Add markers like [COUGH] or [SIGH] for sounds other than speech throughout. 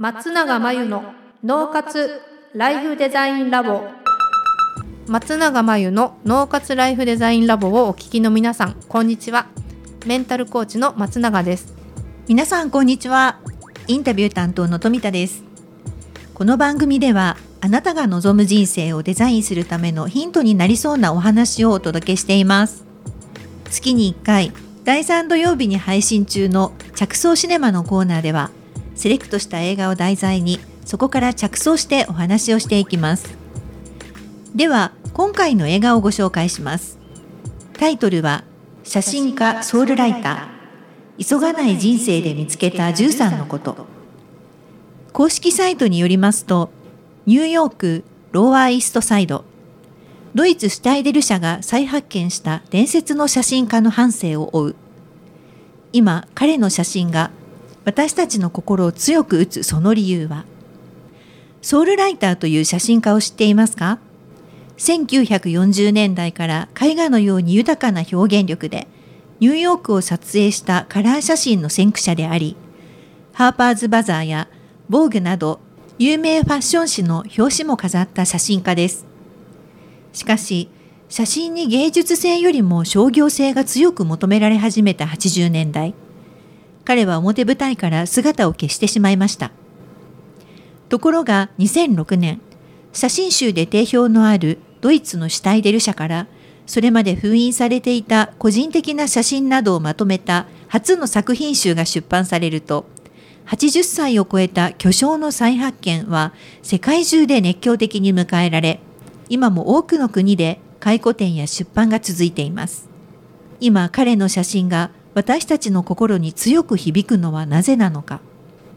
松永真由の脳活ライフデザインラボ。松永真由の脳活ライフデザインラボをお聞きの皆さんこんにちは。メンタルコーチの松永です。皆さんこんにちは。インタビュー担当の富田です。この番組ではあなたが望む人生をデザインするためのヒントになりそうなお話をお届けしています。月に1回第3土曜日に配信中の着想シネマのコーナーではセレクトした映画を題材にそこから着想してお話をしていきます。では今回の映画をご紹介します。タイトルは写真家ソウルライター。急がない人生で見つけた13のこと。公式サイトによりますとニューヨークローアーイーストサイド。ドイツシュタイデル社が再発見した伝説の写真家の半生を追う。今彼の写真が私たちの心を強く打つその理由はソウルライターという写真家を知っていますか？1940年代から絵画のように豊かな表現力でニューヨークを撮影したカラー写真の先駆者でありハーパーズ・バザーやボーグなど有名ファッション誌の表紙も飾った写真家です。しかし写真に芸術性よりも商業性が強く求められ始めた80年代。彼は表舞台から姿を消してしまいました。ところが2006年写真集で定評のあるドイツのシュタイデル社からそれまで封印されていた個人的な写真などをまとめた初の作品集が出版されると80歳を超えた巨匠の再発見は世界中で熱狂的に迎えられ今も多くの国で回顧展や出版が続いています。今彼の写真が私たちの心に強く響くのはなぜなのか。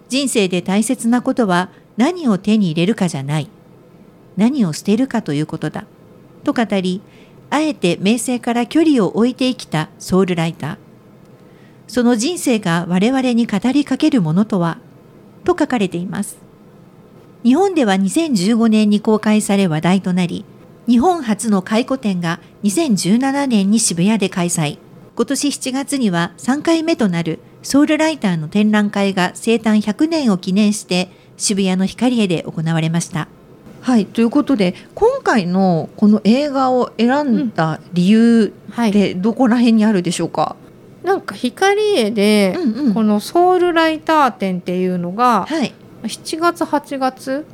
人生で大切なことは何を手に入れるかじゃない。何を捨てるかということだ。と語りあえて名声から距離を置いて生きたソウルライター。その人生が我々に語りかけるものとは？と書かれています。日本では2015年に公開され話題となり日本初の回顧展が2017年に渋谷で開催。今年7月には3回目となるソウルライターの展覧会が生誕100年を記念して渋谷の光栄で行われました。はいということで今回のこの映画を選んだ理由ってどこら辺にあるでしょうか、うんはい、なんか光栄で、うんうん、このソウルライター展っていうのが、はい、7月8月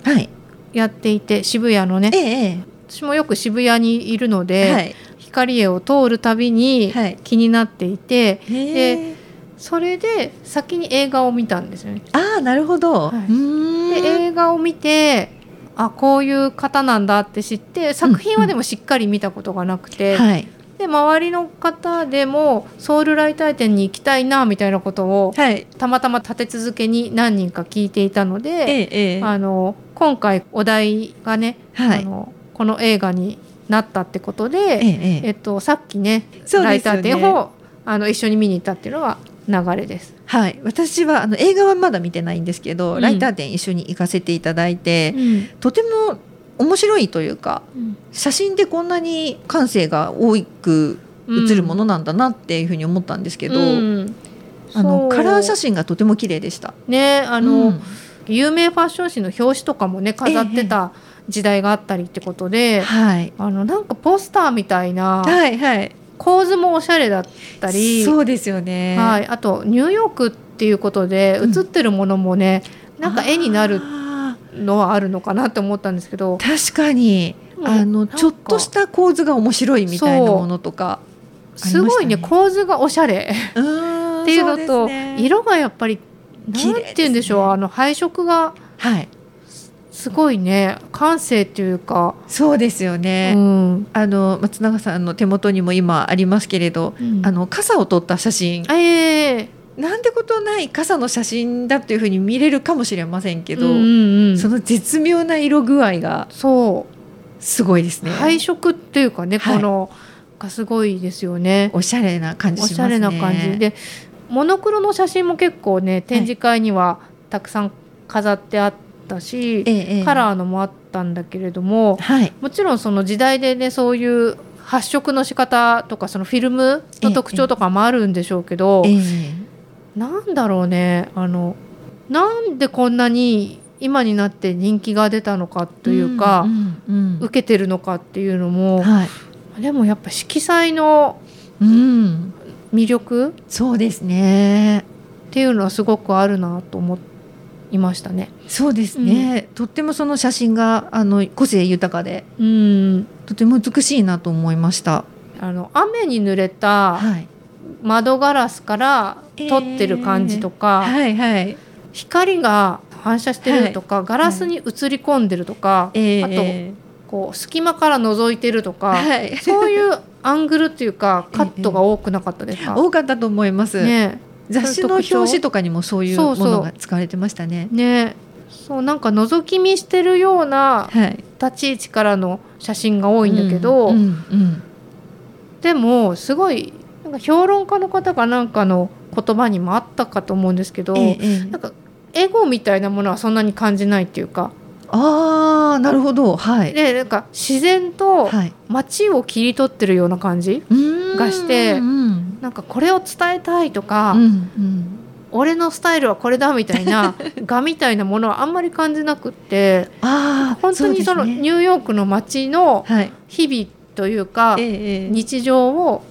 やっていて、はい、渋谷のね、ええ、私もよく渋谷にいるので、はい、光栄を通るたびに気になっていて、でそれで先に映画を見たんですよね。ああなるほど、はい、で映画を見てあこういう方なんだって知って作品はでもしっかり見たことがなくて、うんうん。はい、で周りの方でもソウルライター展に行きたいなみたいなことを、はい、たまたま立て続けに何人か聞いていたので、ええ、あの今回お題がね、はい、あのこの映画になったってことで、えええっと、さっきね、ね、ライター展をあの一緒に見に行ったっていうのは流れです。はい、私はあの映画はまだ見てないんですけど、うん、ライター展一緒に行かせていただいて、うん、とても面白いというか、うん、写真でこんなに感性が多く映るものなんだなっていうふうに思ったんですけど、あのカラー写真がとても綺麗でした。ねあの、有名ファッション誌の表紙とかもね飾ってた時代があったりってことで、えはい、あのなんかポスターみたいな、はいはい、構図もおしゃれだったりそうですよね、はい、あとニューヨークっていうことで写ってるものもね、うん、なんか絵になるのはあるのかなって思ったんですけど確かに。あのちょっとした構図が面白いみたいなものとか、ね、すごいね構図がおしゃれ [LAUGHS] っていうのと、ね、色がやっぱりなんて言うんでしょう、ね、あの配色が、はい、すごいね感性っていうか。そうですよね、うん、あの松永さんの手元にも今ありますけれど、うん、あの傘を撮った写真、えー、なんてことない傘の写真だというふうに見れるかもしれませんけど、うんうんうん、その絶妙な色具合がそう。すごいですね。配色っていうかね、このがすごいですよね。おしゃれな感じしますね。おしゃれな感じ。でモノクロの写真も結構ね展示会にはたくさん飾ってあって、ったし、ええ、カラーのもあったんだけれども、はい、もちろんその時代でねそういう発色の仕方とかそのフィルムの特徴とかもあるんでしょうけど、ええ、なんだろうねあのなんでこんなに今になって人気が出たのかというか、うんうんうん、受けてるのかっていうのも、はい、でもやっぱ色彩の魅力、うん、そうですね。っていうのはすごくあるなと思いましたね。そうですね、うん、とってもその写真があの個性豊かで、うん、とても美しいなと思いました。あの雨に濡れた窓ガラスから撮ってる感じとか、えー、はいはい、光が反射してるとか、はい、ガラスに映り込んでるとか、はい、あとこう隙間から覗いてるとか、はい、そういうアングルっていうかカットが多くなかったですか、多かったと思います、ね、雑誌の表紙とかにもそういうものが使われてましたね。ね。そうなんか覗き見してるような立ち位置からの写真が多いんだけど、うんうんうん、でもすごいなんか評論家の方がなんかの言葉にもあったかと思うんですけど、ええ、なんかエゴみたいなものはそんなに感じないっていうか。あーなるほど。はい。でなんか自然と街を切り取ってるような感じがして、うん、なんかこれを伝えたいとか、うんうん、俺のスタイルはこれだみたいな [LAUGHS] 画みたいなものはあんまり感じなくってあ本当にそのニューヨークの街の日々というか、日常を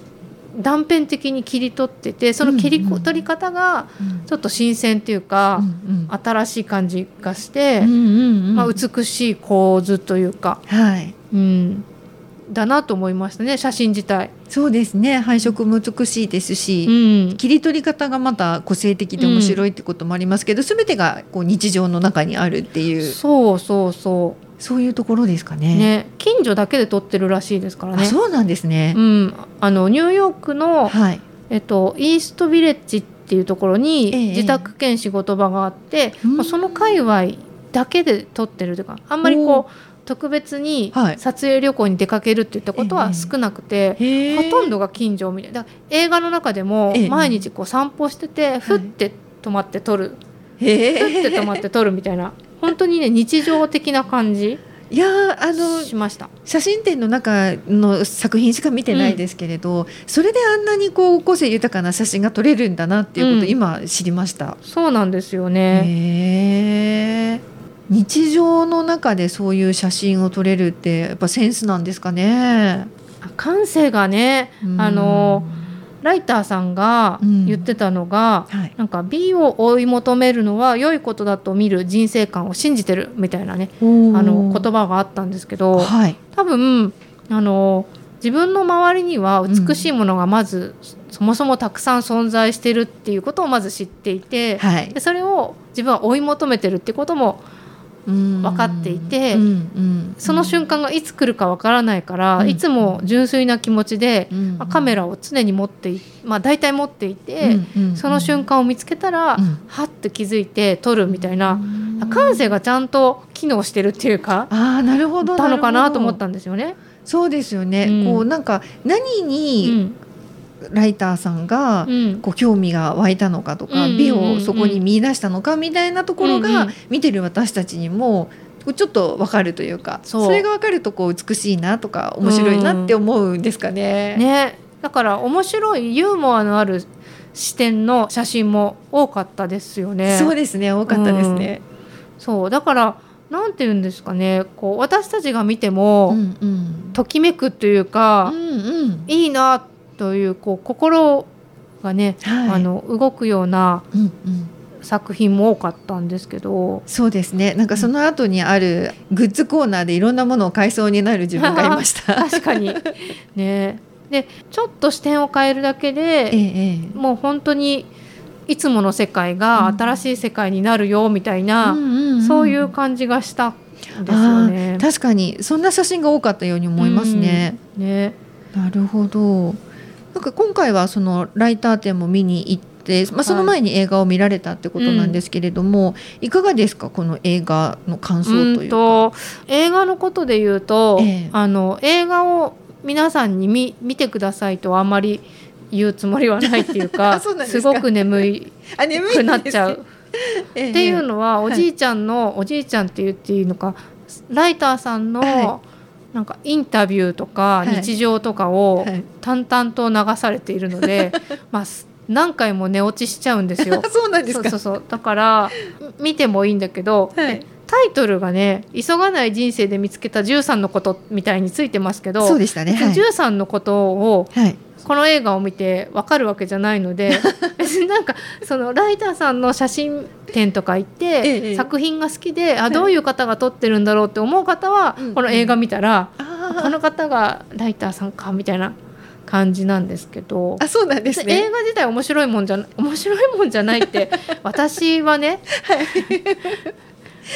断片的に切り取っててその切り取り方がちょっと新鮮っていうか、新しい感じがして、まあ、美しい構図というか、はい。うん、だなと思いましたね写真自体。そうですね配色も美しいですし、うん、切り取り方がまた個性的で面白いってこともありますけど、うん、全てがこう日常の中にあるっていうそうそうそうそういうところですかね。ね近所だけで撮ってるらしいですからね。そうなんですね。うん、あのニューヨークの、はい、えっとイーストビレッジっていうところに自宅兼仕事場があって、ええ、その界隈だけで撮ってるというか、あんまりこう。特別に撮影旅行に出かけるっていったことは少なくて、え。ほとんどが近所みたいな。映画の中でも毎日こう散歩してて、ふって止まって撮る、ふって止まって撮るみたいな。本当にね日常的な感じいやあのしました。写真展の中の作品しか見てないですけれど、うん、それであんなにこう個性豊かな写真が撮れるんだなっていうことを今知りました、うん、そうなんですよね日常の中でそういう写真を撮れるってやっぱセンスなんですかね。感性がね、あのライターさんが言ってたのが、うんはい、なんか美を追い求めるのは良いことだと見る人生観を信じてるみたいなねあの言葉があったんですけど、はい、多分あの自分の周りには美しいものがまず、うん、そもそもたくさん存在してるっていうことをまず知っていて、はい、でそれを自分は追い求めてるってことも分かっていて、その瞬間がいつ来るか分からないから、いつも純粋な気持ちで、まあ、カメラを常に持ってまあ、大体持っていて、その瞬間を見つけたら、はっと気づいて撮るみたいな、感性がちゃんと機能してるっていうかあなるほどたのかなと思ったんですよね。そうですよね、こうなんか何に、ライターさんがこう興味が湧いたのかとか、美をそこに見出したのかみたいなところが見てる私たちにもちょっと分かるというかそれが分かるとこう美しいなとか面白いなって思うんですかね。ね。だから面白いユーモアのある視点の写真も多かったですよね。そうですね。多かったですね。うん、そう。だからなんて言うんですかね。こう私たちが見ても、うんうん、ときめくというか、うんうん、いいなというこう心がね、はい、あの動くような、うんうん。作品も多かったんですけど。そうですね。なんかその後にあるグッズコーナーでいろんなものを買いそうになる自分がいました。[LAUGHS] 確かに。ね。でちょっと視点を変えるだけで、ええ、もう本当にいつもの世界が新しい世界になるよみたいな、うん、そういう感じがしたんですよね。確かに。そんな写真が多かったように思いますね。うん、ね。なるほど。なんか今回はそのライター展も見に行って、まあ、その前に映画を見られたってことなんですけれども、はい、いかがですかこの映画の感想というと映画のことで言うと、ええ、あの映画を皆さんに見見てくださいとあんまり言うつもりはないっていうか [LAUGHS] すごく眠いくなっちゃう。っていうのは、おじいちゃんの、おじいちゃんって言っていいのかライターさんの、なんかインタビューとか日常とかを淡々と流されているので、[LAUGHS] まあ何回も寝落ちしちゃうんですよ。そうなんですか？そうそうだから見てもいいんだけど、はい、タイトルがね「急がない人生で見つけた13のこと」みたいについてますけどそうでしたね、はい、13のことを、はいこの映画を見て分かるわけじゃないので別に [LAUGHS] なんかそのライターさんの写真展とか行って、ええ、作品が好きで、あどういう方が撮ってるんだろうって思う方は、この映画見たら、うん、この方がライターさんかみたいな感じなんですけどあそうなんですね。映画自体面白いもんじゃ面白いもんじゃないって [LAUGHS] 私はね、はい、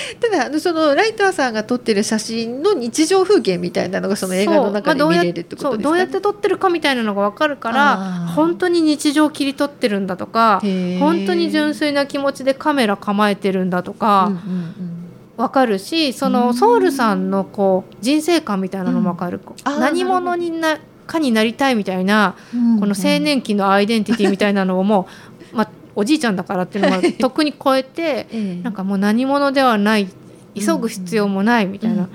[LAUGHS] ただそのライターさんが撮ってる写真の日常風景みたいなのがその映画の中で見れるってことですか、どうやって撮ってるかみたいなのが分かるから本当に日常を切り取ってるんだとか本当に純粋な気持ちでカメラ構えてるんだとか。うんうんうん。分かるしそのソウルさんのこう人生観みたいなのも分かる、うん、何者になかになりたいみたいな、この青年期のアイデンティティみたいなのをもう、まあ、おじいちゃんだからっていうのもとっくに超えて、なんかもう何者ではない急ぐ必要もないみたいな、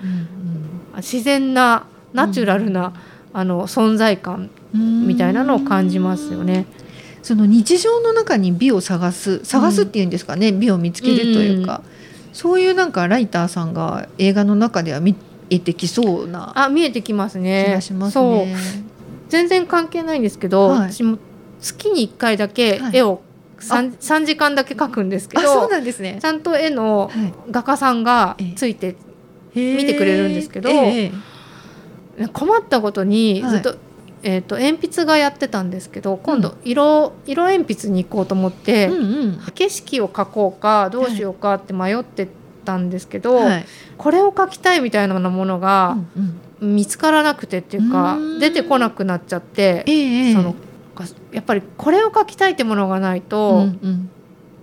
自然なナチュラルな、あの存在感みたいなのを感じますよね。その日常の中に美を探す探すっていうんですかね、美を見つけるというか、そういうなんかライターさんが映画の中では見えてきそうなあ見えてきますね。気がしますね。全然関係ないんですけど、はい、私も月に1回だけ絵を 3, 3時間だけ描くんですけどそうなんですね。ちゃんと絵の画家さんがついて見てくれるんですけど、困ったことにずっと、はい、えーと、鉛筆がやってたんですけど今度色,、色鉛筆に行こうと思って、景色を描こうかどうしようかって迷ってたんですけど、はい、これを描きたいみたいなものが見つからなくてっていうか、出てこなくなっちゃって、えー、そのやっぱりこれを描きたいってものがないと、うんうん。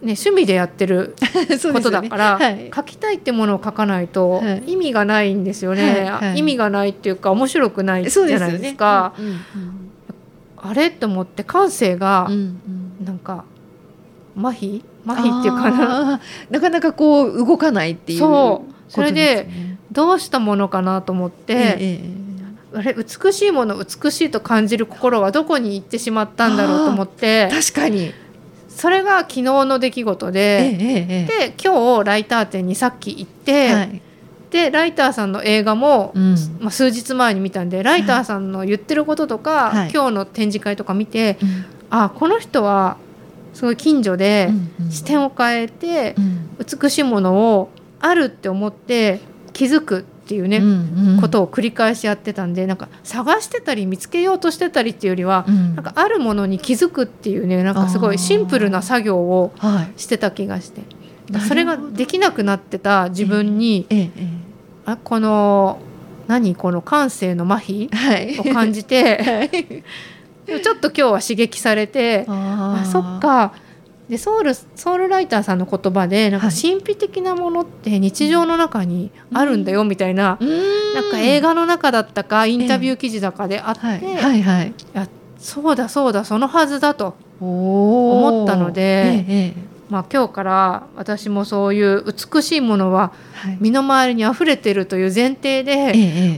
ね、趣味でやってる [LAUGHS] ことだから、ねはい、書きたいってものを書かないと意味がないんですよね、はい。はい、意味がないっていうか面白くないじゃないですか。すね。うんうんうん、あれと思って感性がなんか麻痺？麻痺っていうかな。なかなかこう動かないっていう、そう。それでどうしたものかなと思って、ええあれ美しいもの美しいと感じる心はどこに行ってしまったんだろうと思って。確かに。それが昨日の出来事で、ええ、で今日ライター展にさっき行って、はい、でライターさんの映画も、うん、まあ、数日前に見たんでライターさんの言ってることとか、はい、今日の展示会とか見て、はい、あこの人はすごい近所で視点を変えて、美しいものをあるって思って気づくっていうね、うんうん、ことを繰り返しやってたんでなんか探してたり見つけようとしてたりっていうよりは、うん、なんかあるものに気づくっていうねなんかすごいシンプルな作業をしてた気がして、はい、それができなくなってた自分に、えええ、あこの何この感性の麻痺を感じて、[LAUGHS] はい、ちょっと今日は刺激されてあそっかでソウルソウルライターさんの言葉でなんか神秘的なものって日常の中にあるんだよみたいな、うん、なんか映画の中だったかインタビュー記事だかであって、えー、はいはい、やそうだそうだそのはずだと思ったので、えー、まあ、今日から私もそういう美しいものは身の回りにあふれてるという前提で、え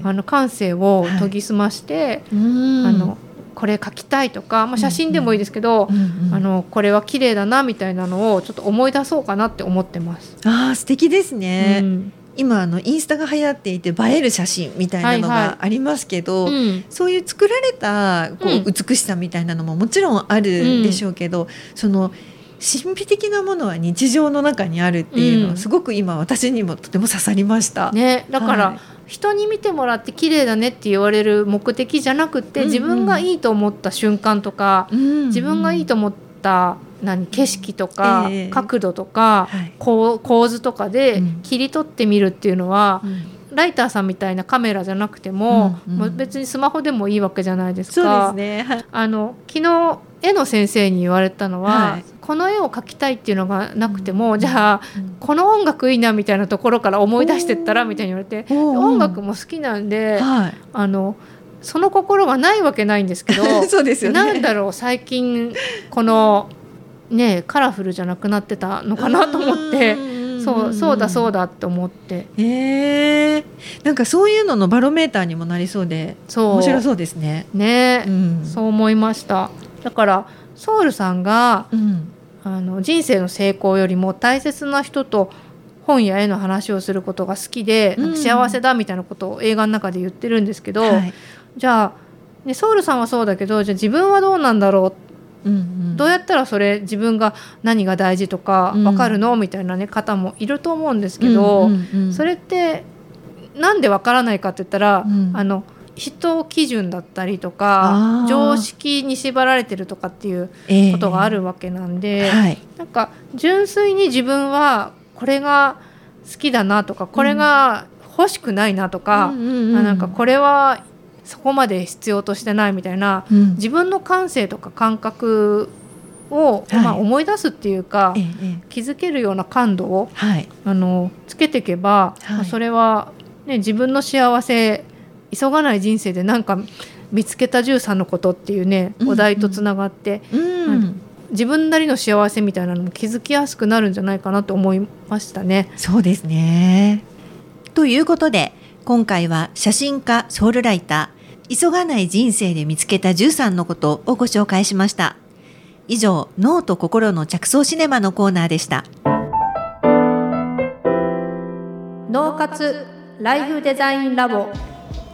ー、あの感性を研ぎ澄まして、はい、あのこれ描きたいとか、まあ、写真でもいいですけど、うんうん、あのこれは綺麗だなみたいなのをちょっと思い出そうかなって思ってます。あ素敵ですね、うん、今あのインスタが流行っていて映える写真みたいなのがありますけど、はいはいうん、そういう作られたこう美しさみたいなのももちろんあるでしょうけど、うん、その神秘的なものは日常の中にあるっていうのはすごく今私にもとても刺さりました。ね、だから、はい人に見てもらって綺麗だねって言われる目的じゃなくて、自分がいいと思った瞬間とか、うんうん、自分がいいと思った何景色とか、えー、角度とか、はい、構図とかで切り取ってみるっていうのは、うん、ライターさんみたいなカメラじゃなくてもうんうん、別にスマホでもいいわけじゃないですか。すね、あの昨日絵の先生に言われたのは、はい、この絵を描きたいっていうのがなくても、うん、じゃあ、うん、この音楽いいなみたいなところから思い出してったらみたいに言われて音楽も好きなんで、はい、あのその心がないわけないんですけど [LAUGHS] そうですよ、ね、なんだろう最近このねカラフルじゃなくなってたのかなと思って。そうそうだそうだって思って。えー、なんかそういうののバロメーターにもなりそうでそう。面白そうですね。ね、うん、そう思いましただからソウルさんが、うん、あの人生の成功よりも大切な人と本や絵の話をすることが好きで、うん、幸せだみたいなことを映画の中で言ってるんですけど、はい、じゃあ、ね、ソウルさんはそうだけどじゃあ自分はどうなんだろう、うんうん、どうやったらそれ自分が何が大事とか分かるの、みたいな、ね、方もいると思うんですけど、うんうんうん、それってなんで分からないかって言ったら、あの人基準だったりとか常識に縛られてるとかっていうことがあるわけなんで、えーはい、なんか純粋に自分はこれが好きだなとかこれが欲しくないなとか、うん、なんかこれはそこまで必要としてないみたいな、うん、自分の感性とか感覚を、はい、まあ、思い出すっていうか、ええ、気づけるような感度を、はい、あのつけていけば、はい、まあ、それは、ね、自分の幸せ急がない人生でなんか見つけた13のことっていうね、お題とつながって、うんうん、自分なりの幸せみたいなのも気づきやすくなるんじゃないかなと思いましたね。そうですねということで今回は写真家ソウルライター急がない人生で見つけた13のことをご紹介しました。以上、脳と心の着想シネマのコーナーでした。脳活ライフデザインラボ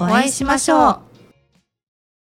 お会いしましょう。